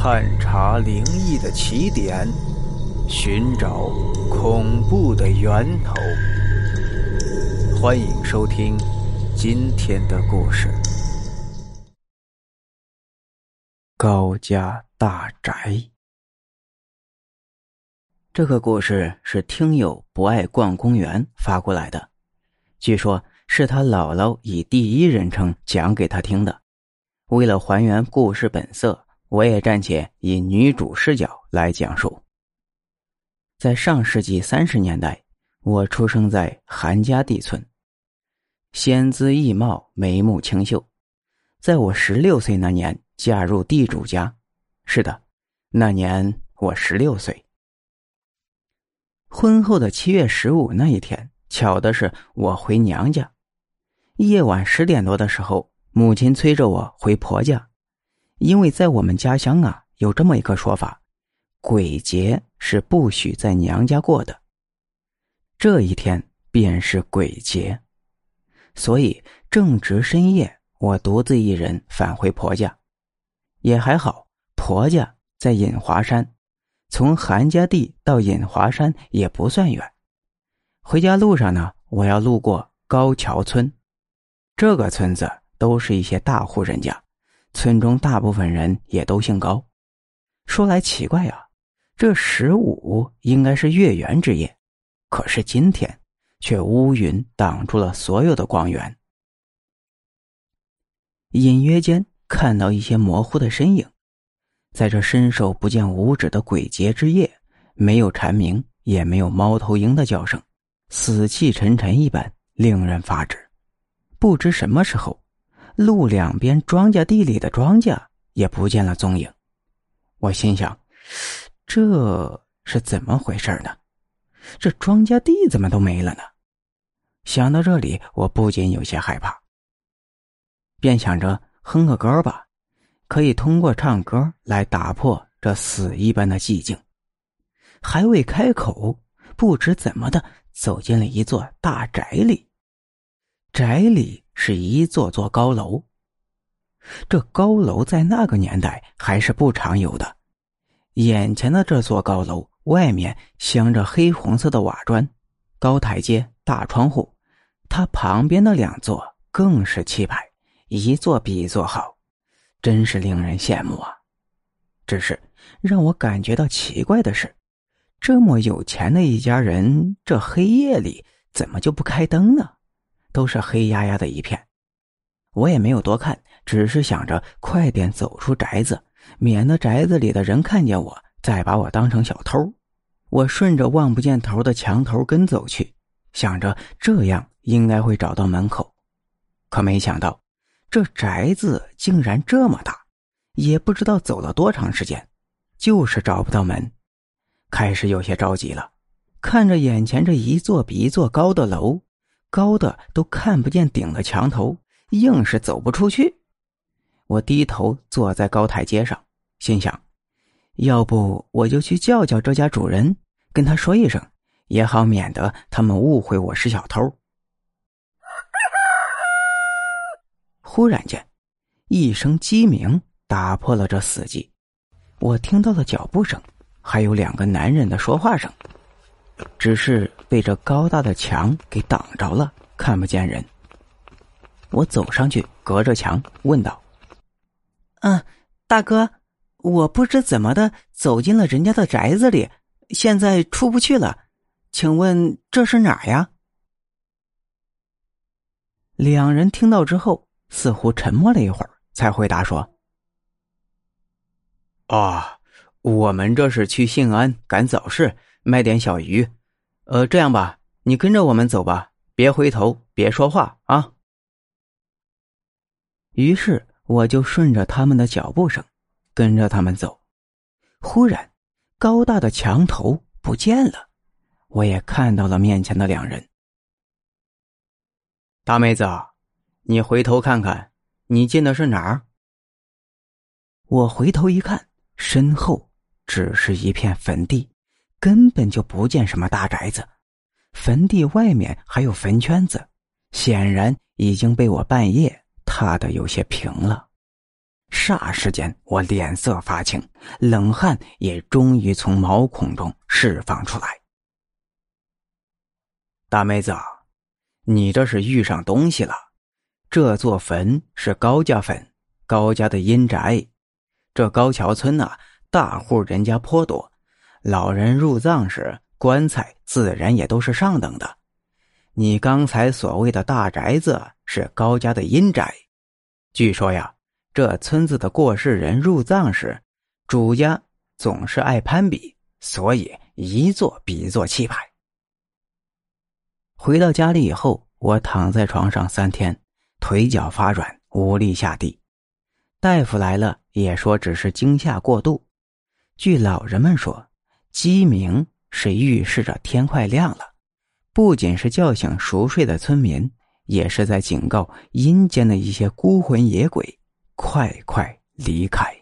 探查灵异的起点，寻找恐怖的源头。欢迎收听今天的故事：高家大宅。这个故事是听友不爱逛公园发过来的，据说是他姥姥以第一人称讲给他听的。为了还原故事本色。我也暂且以女主视角来讲述。在上世纪三十年代，我出生在韩家地村，仙姿异貌，眉目清秀。在我十六岁那年，嫁入地主家。是的，那年我十六岁。婚后的七月十五那一天，巧的是我回娘家。夜晚十点多的时候，母亲催着我回婆家。因为在我们家乡啊，有这么一个说法，鬼节是不许在娘家过的。这一天便是鬼节，所以正值深夜，我独自一人返回婆家。也还好，婆家在隐华山，从韩家地到隐华山也不算远。回家路上呢，我要路过高桥村，这个村子都是一些大户人家。村中大部分人也都姓高，说来奇怪啊，这十五应该是月圆之夜，可是今天却乌云挡住了所有的光源。隐约间看到一些模糊的身影，在这伸手不见五指的鬼节之夜，没有蝉鸣，也没有猫头鹰的叫声，死气沉沉一般，令人发指。不知什么时候。路两边庄稼地里的庄稼也不见了踪影，我心想，这是怎么回事呢？这庄稼地怎么都没了呢？想到这里，我不禁有些害怕，便想着哼个歌吧，可以通过唱歌来打破这死一般的寂静。还未开口，不知怎么的走进了一座大宅里，宅里。是一座座高楼。这高楼在那个年代还是不常有的。眼前的这座高楼外面镶着黑红色的瓦砖，高台阶、大窗户。它旁边的两座更是气派，一座比一座好，真是令人羡慕啊！只是让我感觉到奇怪的是，这么有钱的一家人，这黑夜里怎么就不开灯呢？都是黑压压的一片，我也没有多看，只是想着快点走出宅子，免得宅子里的人看见我，再把我当成小偷。我顺着望不见头的墙头跟走去，想着这样应该会找到门口。可没想到，这宅子竟然这么大，也不知道走了多长时间，就是找不到门。开始有些着急了，看着眼前这一座比一座高的楼。高的都看不见顶的墙头，硬是走不出去。我低头坐在高台阶上，心想：要不我就去叫叫这家主人，跟他说一声，也好免得他们误会我是小偷。忽然间，一声鸡鸣打破了这死寂，我听到了脚步声，还有两个男人的说话声。只是被这高大的墙给挡着了，看不见人。我走上去，隔着墙问道：“嗯，大哥，我不知怎么的走进了人家的宅子里，现在出不去了，请问这是哪呀？”两人听到之后，似乎沉默了一会儿，才回答说：“啊，我们这是去信安赶早市。”卖点小鱼，呃，这样吧，你跟着我们走吧，别回头，别说话啊。于是我就顺着他们的脚步声，跟着他们走。忽然，高大的墙头不见了，我也看到了面前的两人。大妹子，你回头看看，你进的是哪儿？我回头一看，身后只是一片坟地。根本就不见什么大宅子，坟地外面还有坟圈子，显然已经被我半夜踏的有些平了。霎时间，我脸色发青，冷汗也终于从毛孔中释放出来。大妹子，你这是遇上东西了。这座坟是高家坟，高家的阴宅。这高桥村呐，大户人家颇多，老人入葬时，棺材自然也都是上等的。你刚才所谓的大宅子是高家的阴宅，据说呀。这村子的过世人入葬时，主家总是爱攀比，所以一座比一座气派。回到家里以后，我躺在床上三天，腿脚发软，无力下地。大夫来了，也说只是惊吓过度。据老人们说，鸡鸣是预示着天快亮了，不仅是叫醒熟睡的村民，也是在警告阴间的一些孤魂野鬼。快快离开！